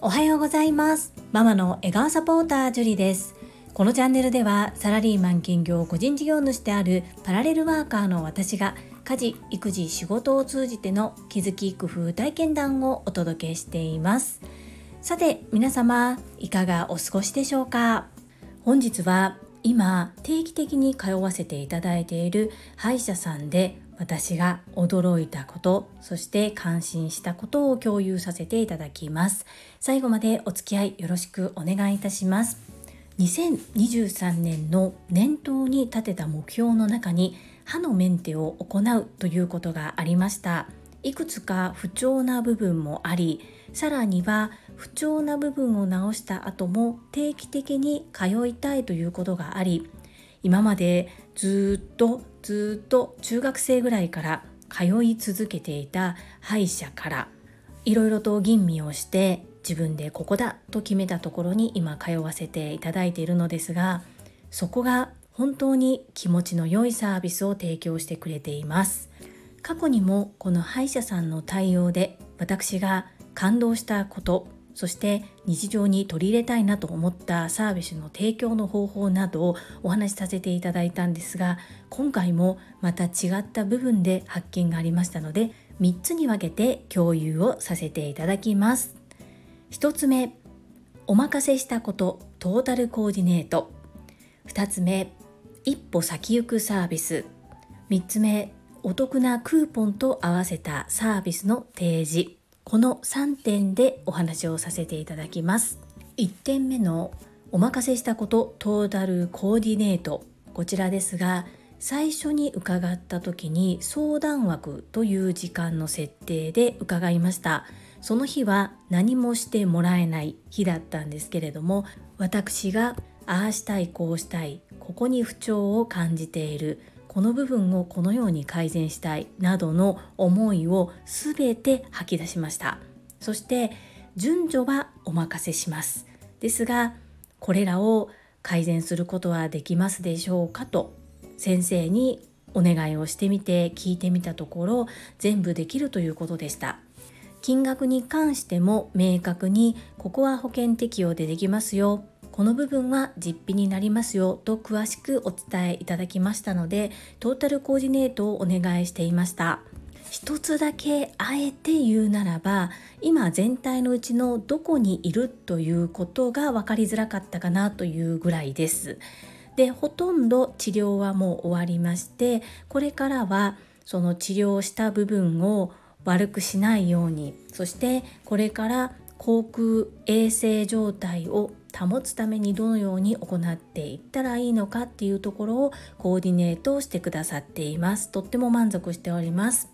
おはようございます。ママの笑顔サポータージュリです。このチャンネルではサラリーマン兼業個人事業主であるパラレルワーカーの私が家事育児仕事を通じての気づき工夫体験談をお届けしています。さて皆様いかがお過ごしでしょうか？本日は今定期的に通わせていただいている歯医者さんで私が驚いたことそして感心したことを共有させていただきます。最後までお付き合いよろしくお願いいたします。2023年の年頭に立てた目標の中に歯のメンテを行うということがありました。いくつか不調な部分もありさらには不調な部分を直した後も定期的に通いたいということがあり今までずっとずっと中学生ぐらいから通い続けていた歯医者からいろいろと吟味をして自分でここだと決めたところに今通わせていただいているのですがそこが本当に気持ちの良いサービスを提供してくれています。過去にもこの歯医者さんの対応で私が感動したことそして日常に取り入れたいなと思ったサービスの提供の方法などをお話しさせていただいたんですが今回もまた違った部分で発見がありましたので3つに分けて共有をさせていただきます。1つ目お任せしたことトータルコーディネート。2つ目一歩先行くサービス。3つ目お得なクーポンと合わせたサービスの提示。この3点でお話をさせていただきます。1点目のお任せしたことトータルコーディネート。こちらですが最初に伺った時に相談枠という時間の設定で伺いました。その日は何もしてもらえない日だったんですけれども私がああしたいこうしたいここに不調を感じている。この部分をこのように改善したいなどの思いを全て吐き出しました。そして順序はお任せします。ですがこれらを改善することはできますでしょうかと先生にお願いをしてみて聞いてみたところ全部できるということでした。金額に関しても明確にここは保険適用でできますよ。この部分は実費になりますよと詳しくお伝えいただきましたのでトータルコーディネートをお願いしていました。一つだけあえて言うならば今全体のうちのどこにいるということが分かりづらかったかなというぐらいです。でほとんど治療はもう終わりましてこれからはその治療した部分を悪くしないようにそしてこれから口腔衛生状態を保つためにどのように行っていったらいいのかっていうところをコーディネートしてくださっています。とっても満足しております。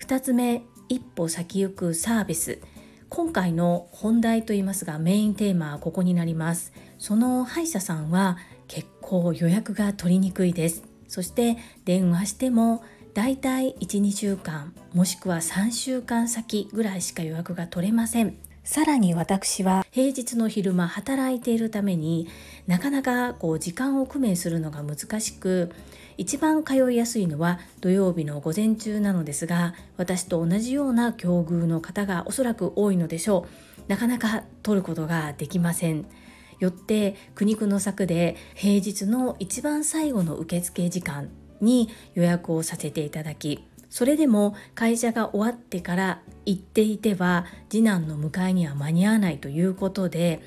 2つ目一歩先行くサービス。今回の本題といいますがメインテーマはここになります。その歯医者さんは結構予約が取りにくいです。そして電話してもだいたい12週間もしくは3週間先ぐらいしか予約が取れません。さらに私は平日の昼間働いているためになかなかこう時間を工面するのが難しく一番通いやすいのは土曜日の午前中なのですが私と同じような境遇の方がおそらく多いのでしょう。なかなか取ることができません。よって苦肉の策で平日の一番最後の受付時間に予約をさせていただきそれでも会社が終わってから行っていては次男の迎えには間に合わないということで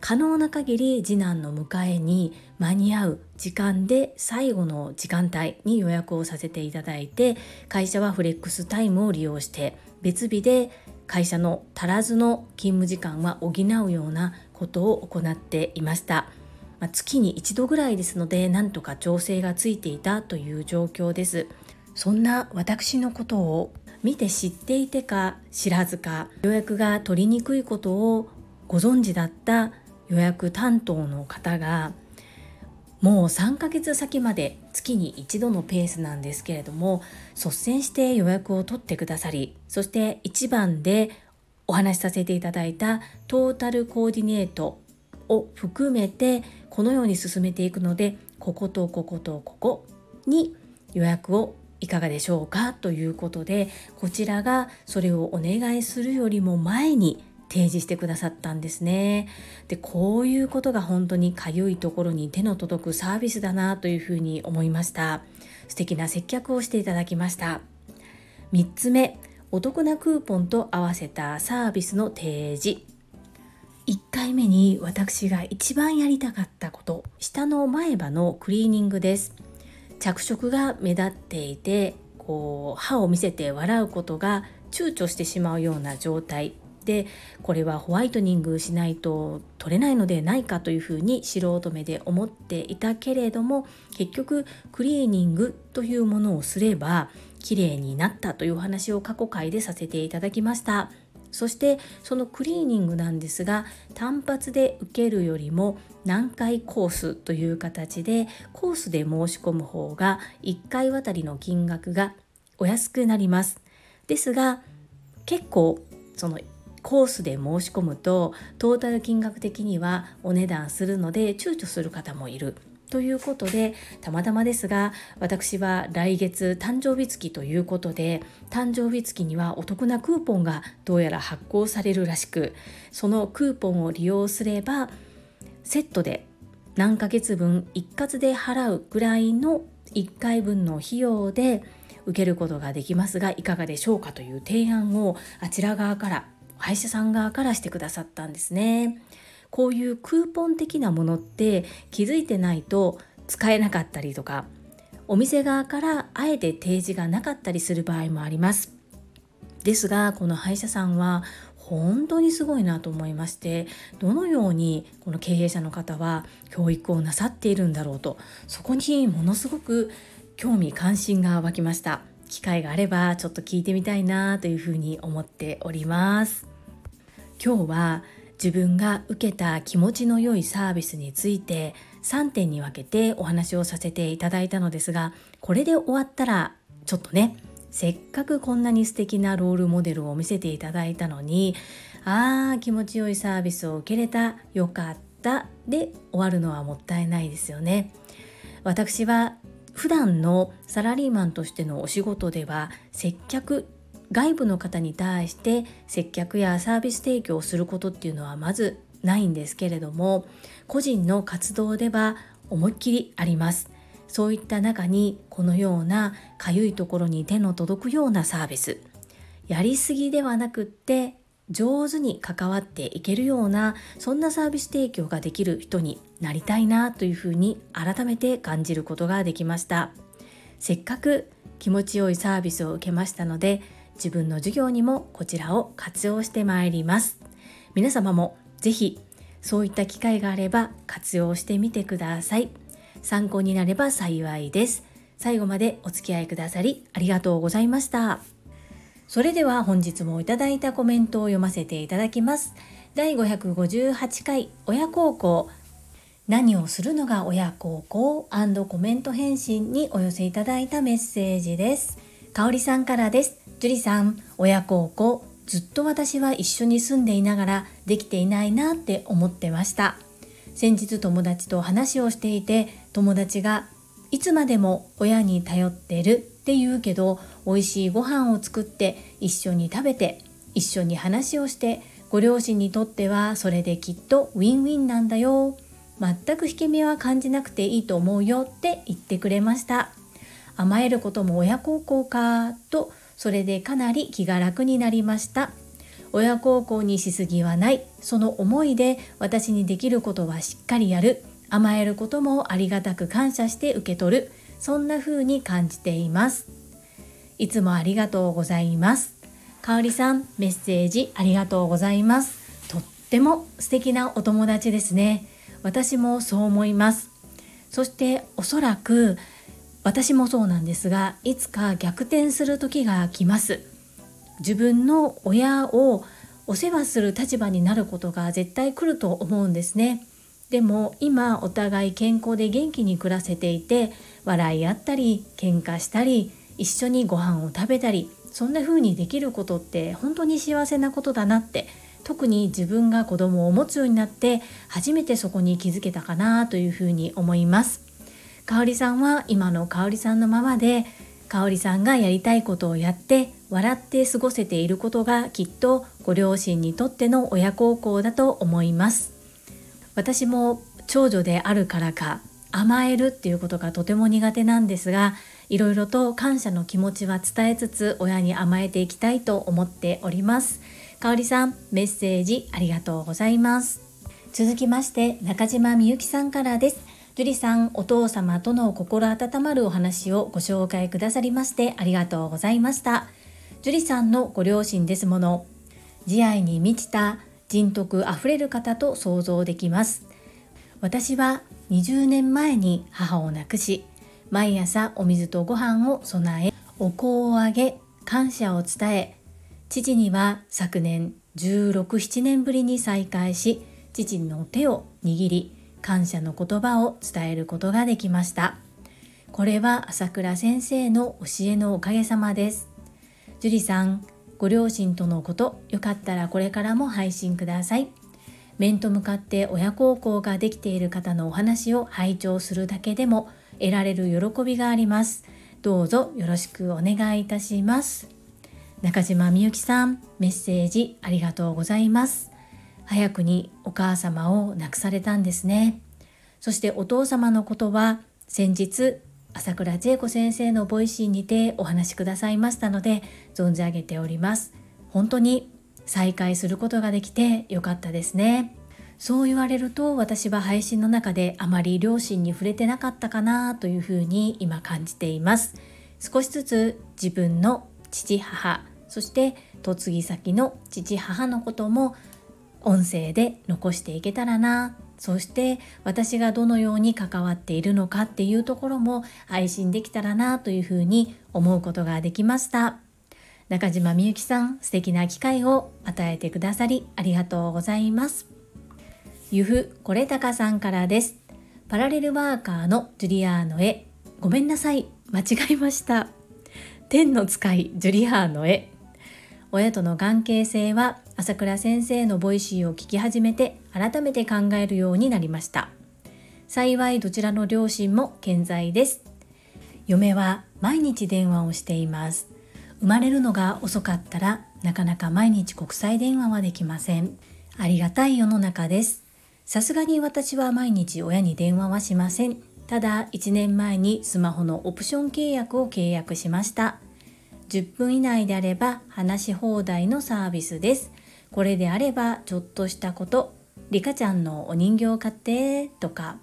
可能な限り次男の迎えに間に合う時間で最後の時間帯に予約をさせていただいて会社はフレックスタイムを利用して別日で会社の足らずの勤務時間は補うようなことを行っていました。まあ、月に一度ぐらいですのでなんとか調整がついていたという状況です。そんな私のことを見て知っていてか知らずか予約が取りにくいことをご存知だった予約担当の方がもう3ヶ月先まで月に一度のペースなんですけれども率先して予約を取ってくださりそして1番でお話しさせていただいたトータルコーディネートを含めてこのように進めていくのでこことこことここに予約をいかがでしょうか？ということでこちらがそれをお願いするよりも前に提示してくださったんですね。でこういうことが本当にかゆいところに手の届くサービスだなというふうに思いました。素敵な接客をしていただきました。3つ目お得なクーポンと合わせたサービスの提示1回目に私が一番やりたかったこと下の前歯のクリーニングです着色が目立っていてこう歯を見せて笑うことが躊躇してしまうような状態。でこれはホワイトニングしないと取れないのでないかというふうに素人目で思っていたけれども結局クリーニングというものをすれば綺麗になったというお話を過去回でさせていただきました。そしてそのクリーニングなんですが単発で受けるよりも何回コースという形でコースで申し込む方が1回あたりの金額がお安くなります。ですが結構そのコースで申し込むとトータル金額的にはお値段するので躊躇する方もいる。ということでたまたまですが私は来月誕生日月ということで誕生日月にはお得なクーポンがどうやら発行されるらしくそのクーポンを利用すればセットで何ヶ月分一括で払うぐらいの1回分の費用で受けることができますがいかがでしょうかという提案をあちら側から歯医者さん側からしてくださったんですね。こういうクーポン的なものって気づいてないと使えなかったりとかお店側からあえて提示がなかったりする場合もあります。ですがこの歯医者さんは本当にすごいなと思いましてどのようにこの経営者の方は教育をなさっているんだろうとそこにものすごく興味関心が湧きました。機会があればちょっと聞いてみたいなというふうに思っております。今日は自分が受けた気持ちの良いサービスについて3点に分けてお話をさせていただいたのですがこれで終わったらちょっとねせっかくこんなに素敵なロールモデルを見せていただいたのにあー気持ちよいサービスを受けれたよかったで終わるのはもったいないですよね。私は普段のサラリーマンとしてのお仕事では接客外部の方に対して接客やサービス提供をすることっていうのはまずないんですけれども個人の活動では思いっきりあります。そういった中にこのようなかゆいところに手の届くようなサービスやりすぎではなくって上手に関わっていけるようなそんなサービス提供ができる人になりたいなというふうに改めて感じることができました。せっかく気持ちよいサービスを受けましたので自分の授業にもこちらを活用してまいります。皆様もぜひそういった機会があれば活用してみてください。参考になれば幸いです。最後までお付き合いくださりありがとうございました。それでは本日もいただいたコメントを読ませていただきます。第558回親孝行。何をするのが親孝行？コメント返信にお寄せいただいたメッセージです。かおりさんからです。樹里さん親孝行ずっと私は一緒に住んでいながらできていないなって思ってました。先日友達と話をしていて友達がいつまでも親に頼ってるって言うけど美味しいご飯を作って一緒に食べて一緒に話をしてご両親にとってはそれできっとウィンウィンなんだよ。全く引け目は感じなくていいと思うよって言ってくれました。甘えることも親孝行かとそれでかなり気が楽になりました。親孝行にしすぎはない。その思いで私にできることはしっかりやる。甘えることもありがたく感謝して受け取る。そんな風に感じています。いつもありがとうございます。かおりさんメッセージありがとうございます。とっても素敵なお友達ですね。私もそう思います。そしておそらく私もそうなんですがいつか逆転する時が来ます。自分の親をお世話する立場になることが絶対来ると思うんですね。でも今お互い健康で元気に暮らせていて笑い合ったり喧嘩したり一緒にご飯を食べたりそんな風にできることって本当に幸せなことだなって特に自分が子供を持つようになって初めてそこに気づけたかなというふうに思います。香里さんは今の香里さんのままで香里さんがやりたいことをやって笑って過ごせていることがきっとご両親にとっての親孝行だと思います。私も長女であるからか甘えるっていうことがとても苦手なんですがいろいろと感謝の気持ちは伝えつつ親に甘えていきたいと思っております。かおりさんメッセージありがとうございます。続きまして中島みゆきさんからです。樹里さんお父様との心温まるお話をご紹介くださりましてありがとうございました。樹里さんのご両親ですもの慈愛に満ちた人徳あふれる方と想像できます。私は20年前に母を亡くし毎朝お水とご飯を備えお香をあげ感謝を伝え父には昨年16、7年ぶりに再会し父の手を握り感謝の言葉を伝えることができました。これは朝倉先生の教えのおかげさまです。樹里さんご両親とのことよかったらこれからも配信ください。面と向かって親孝行ができている方のお話を拝聴するだけでも得られる喜びがあります。どうぞよろしくお願いいたします。中島みゆきさんメッセージありがとうございます。早くにお母様を亡くされたんですね。そしてお父様のことは先日朝倉千恵子先生のボイシーにてお話しくださいましたので存じ上げております。本当に再会することができてよかったですね。そう言われると私は配信の中であまり両親に触れてなかったかなというふうに今感じています。少しずつ自分の父母そして嫁ぎ先の父母のことも音声で残していけたらな。そして私がどのように関わっているのかっていうところも配信できたらなというふうに思うことができました。中島みゆきさん素敵な機会を与えてくださりありがとうございます。ゆふこれたかさんからです。パラレルワーカーのジュリアーノへ。ごめんなさい。間違えました。天の使いジュリアーノへ。親との関係性は朝倉先生のボイシーを聞き始めて改めて考えるようになりました。幸いどちらの両親も健在です。嫁は毎日電話をしています。生まれるのが遅かったらなかなか毎日国際電話はできません。ありがたい世の中です。さすがに私は毎日親に電話はしません。ただ1年前にスマホのオプション契約を契約しました。10分以内であれば話し放題のサービスです。これであればちょっとしたこと、リカちゃんのお人形買って。とか、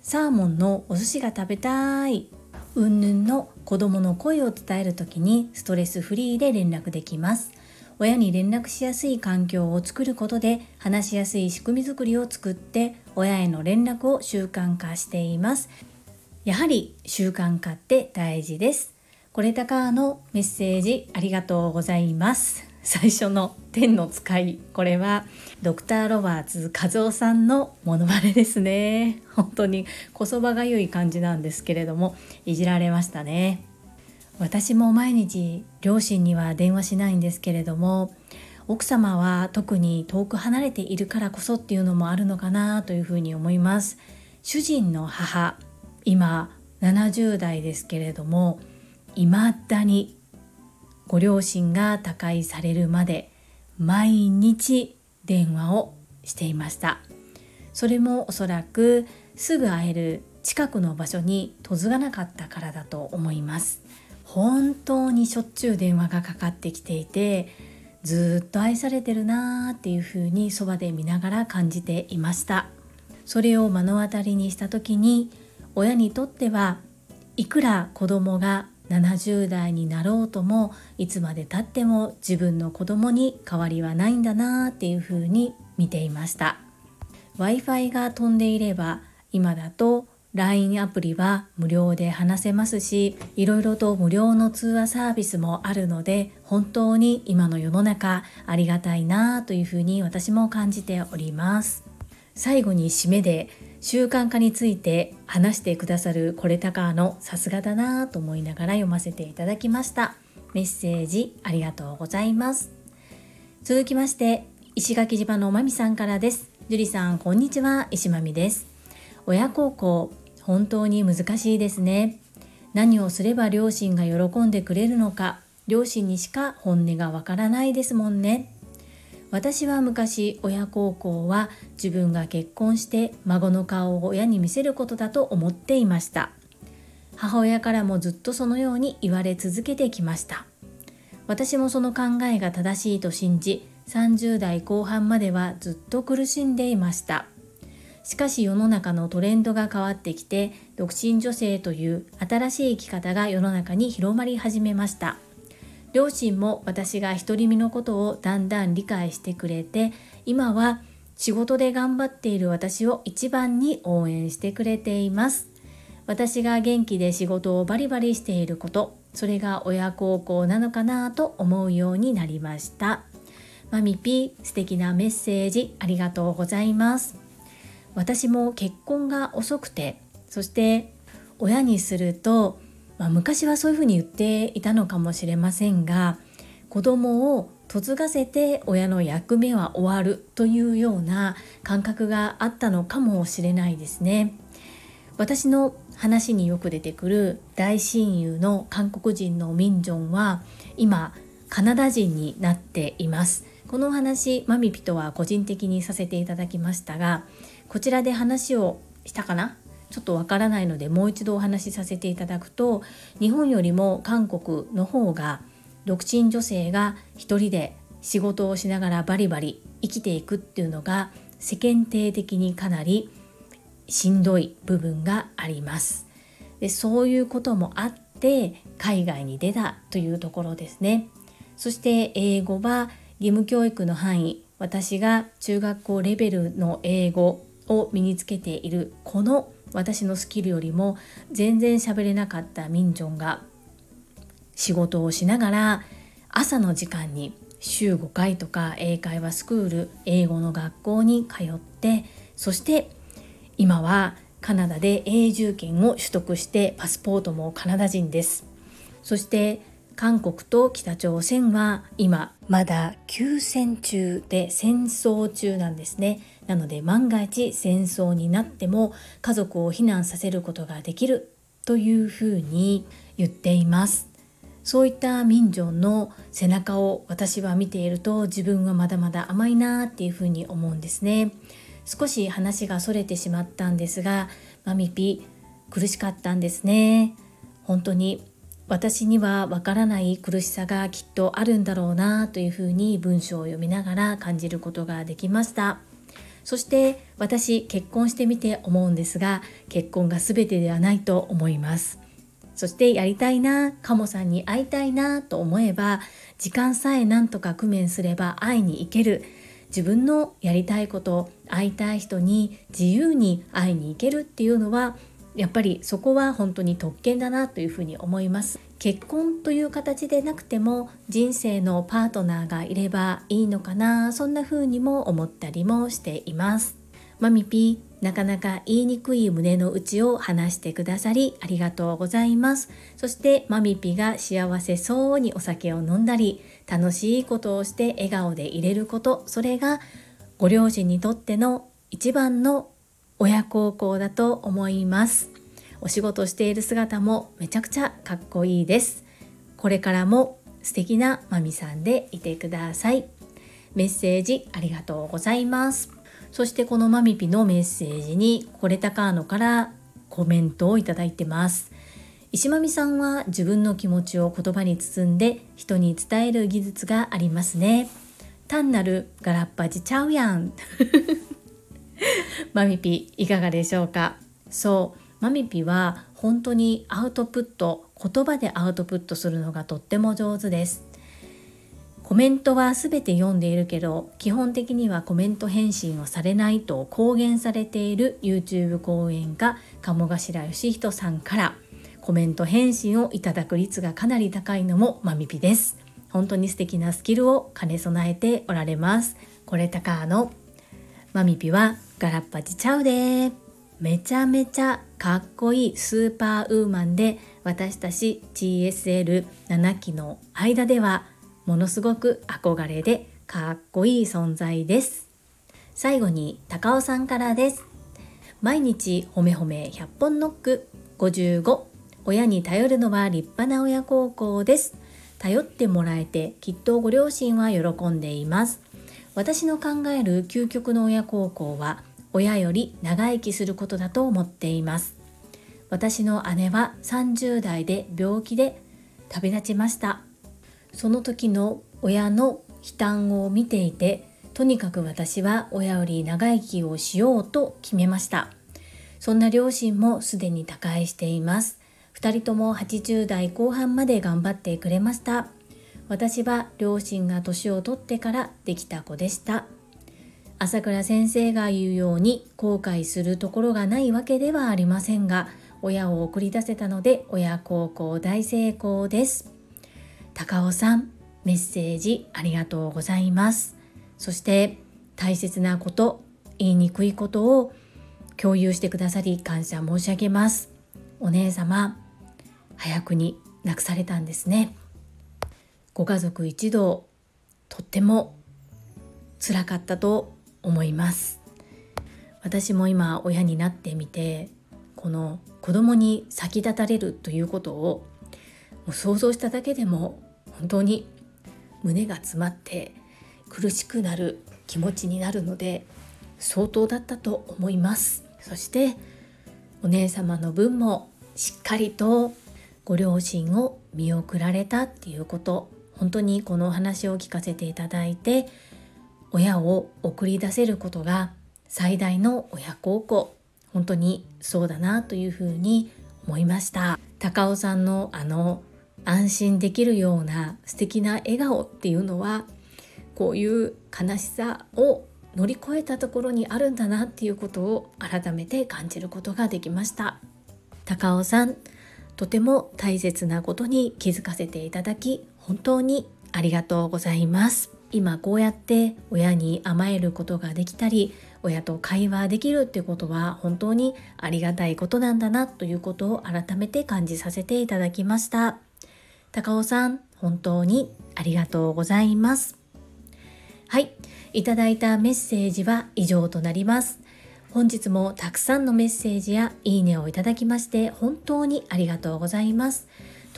サーモンのお寿司が食べたい、うんぬんの子供の声を伝える時に。ストレスフリーで連絡できます。親に連絡しやすい環境を作ることで。話しやすい仕組み作りを作って。親への連絡を習慣化しています。やはり習慣化って大事です。これたかのメッセージありがとうございます。最初の天の使いこれはドクターロバーツ和夫さんのモノマネですね。本当にこそばがゆい感じなんですけれどもいじられましたね。私も毎日両親には電話しないんですけれども奥様は特に遠く離れているからこそっていうのもあるのかなというふうに思います。主人の母今70代ですけれども未だにご両親が他界されるまで毎日電話をしていました。それもおそらくすぐ会える近くの場所に嫁がなかったからだと思います。本当にしょっちゅう電話がかかってきていてずっと愛されてるなーっていう風にそばで見ながら感じていました。それを目の当たりにした時に親にとってはいくら子供が70代になろうともいつまでたっても自分の子供に変わりはないんだなっていうふうに見ていました。Wi-Fi が飛んでいれば今だと LINE アプリは無料で話せますしいろいろと無料の通話サービスもあるので本当に今の世の中ありがたいなというふうに私も感じております。最後に締めで習慣化について話してくださるこれたかのさすがだなと思いながら読ませていただきました。メッセージありがとうございます。続きまして石垣島のまみさんからです。樹里さんこんにちは。石まみです。親孝行本当に難しいですね。何をすれば両親が喜んでくれるのか両親にしか本音がわからないですもんね。私は昔親孝行は自分が結婚して孫の顔を親に見せることだと思っていました。母親からもずっとそのように言われ続けてきました。私もその考えが正しいと信じ30代後半まではずっと苦しんでいました。しかし世の中のトレンドが変わってきて独身女性という新しい生き方が世の中に広まり始めました。両親も私が独り身のことをだんだん理解してくれて今は仕事で頑張っている私を一番に応援してくれています。私が元気で仕事をバリバリしていることそれが親孝行なのかなと思うようになりました。マミピー素敵なメッセージありがとうございます。私も結婚が遅くてそして親にするとまあ、昔はそういうふうに言っていたのかもしれませんが子供を嫁がせて親の役目は終わるというような感覚があったのかもしれないですね。私の話によく出てくる大親友の韓国人のミンジョンは今カナダ人になっています。この話マミピとは個人的にさせていただきましたがこちらで話をしたかな？ちょっとわからないのでもう一度お話しさせていただくと日本よりも韓国の方が独身女性が一人で仕事をしながらバリバリ生きていくっていうのが世間体的にかなりしんどい部分があります。でそういうこともあって海外に出たというところですね。そして英語は義務教育の範囲私が中学校レベルの英語を身につけているこの私のスキルよりも全然喋れなかったミンジョンが仕事をしながら朝の時間に週5回とか英会話スクール英語の学校に通ってそして今はカナダで永住権を取得してパスポートもカナダ人です。そして韓国と北朝鮮は今まだ休戦中で戦争中なんですね。なので万が一戦争になっても家族を避難させることができるというふうに言っています。そういった民情の背中を私は見ていると自分はまだまだ甘いなっていうふうに思うんですね。少し話がそれてしまったんですがマミピ苦しかったんですね。本当に私にはわからない苦しさがきっとあるんだろうなというふうに文章を読みながら感じることができました。そして私結婚してみて思うんですが結婚が全てではないと思います。そしてやりたいなカモさんに会いたいなと思えば時間さえなんとか工面すれば会いに行ける。自分のやりたいこと会いたい人に自由に会いに行けるっていうのはやっぱりそこは本当に特権だなというふうに思います。結婚という形でなくても人生のパートナーがいればいいのかなそんな風にも思ったりもしています。マミピーなかなか言いにくい胸の内を話してくださりありがとうございます。そしてマミピが幸せそうにお酒を飲んだり楽しいことをして笑顔でいれること。それがご両親にとっての一番の親孝行だと思います。お仕事している姿もめちゃくちゃかっこいいです。これからも素敵なマミさんでいてください。メッセージありがとうございます。そしてこのマミピのメッセージにコレタカーノからコメントをいただいてます。石まみさんは自分の気持ちを言葉に包んで人に伝える技術がありますね。単なるガラッパジちゃうやん。マミピいかがでしょうか？そうマミピは本当にアウトプット言葉でアウトプットするのがとっても上手です。コメントは全て読んでいるけど基本的にはコメント返信をされないと公言されている YouTube 講演家鴨頭義人さんからコメント返信をいただく率がかなり高いのもマミピです。本当に素敵なスキルを兼ね備えておられます。これたかのマミピはガラッパチちゃうでめちゃめちゃかっこいいスーパーウーマンで私たち GSL7 期の間ではものすごく憧れでかっこいい存在です。最後に高尾さんからです。毎日ほめほめ100本ノック55親に頼るのは立派な親孝行です。頼ってもらえてきっとご両親は喜んでいます。私の考える究極の親孝行は親より長生きすることだと思っています。私の姉は30代で病気で旅立ちました。その時の親の悲嘆を見ていてとにかく私は親より長生きをしようと決めました。そんな両親もすでに他界しています。2人とも80代後半まで頑張ってくれました。私は両親が年を取ってからできた子でした。朝倉先生が言うように後悔するところがないわけではありませんが親を送り出せたので親孝行大成功です。高尾さんメッセージありがとうございます。そして大切なこと言いにくいことを共有してくださり感謝申し上げます。お姉様早くに亡くされたんですね。ご家族一同とっても辛かったと思います。私も今親になってみてこの子供に先立たれるということをもう想像しただけでも本当に胸が詰まって苦しくなる気持ちになるので相当だったと思います。そしてお姉様の分もしっかりとご両親を見送られたっていうこと本当にこのお話を聞かせていただいて親を送り出せることが最大の親孝行。本当にそうだなというふうに思いました。高尾さんのあの安心できるような素敵な笑顔っていうのはこういう悲しさを乗り越えたところにあるんだなっていうことを改めて感じることができました。高尾さんとても大切なことに気づかせていただき本当にありがとうございます。今こうやって親に甘えることができたり親と会話できるってことは本当にありがたいことなんだなということを改めて感じさせていただきました。高尾さん本当にありがとうございます。はい。いただいたメッセージは以上となります。本日もたくさんのメッセージやいいねをいただきまして本当にありがとうございます。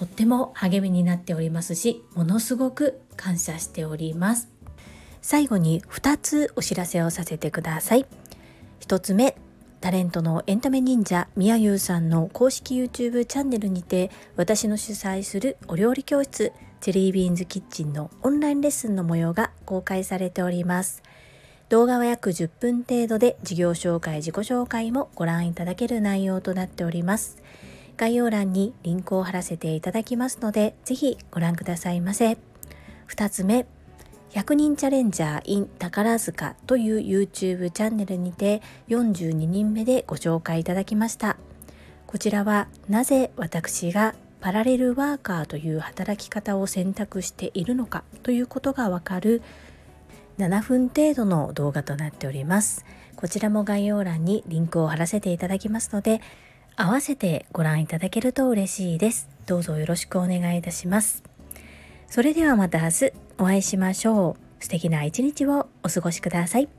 とっても励みになっておりますしものすごく感謝しております最後に2つお知らせをさせてください1つ目タレントのエンタメ忍者みやゆうさんの公式 YouTube チャンネルにて私の主催するお料理教室チェリービーンズキッチンのオンラインレッスンの模様が公開されております。動画は約10分程度で事業紹介、自己紹介もご覧いただける内容となっております。概要欄にリンクを貼らせていただきますので、ぜひご覧くださいませ。2つ目、100人チャレンジャー in 宝塚という YouTube チャンネルにて42人目でご紹介いただきました。こちらはなぜ私がパラレルワーカーという働き方を選択しているのかということがわかる7分程度の動画となっております。こちらも概要欄にリンクを貼らせていただきますので、合わせてご覧いただけると嬉しいです。どうぞよろしくお願いいたします。それではまた明日お会いしましょう。素敵な一日をお過ごしください。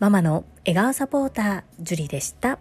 ママの笑顔サポーター、ジュリでした。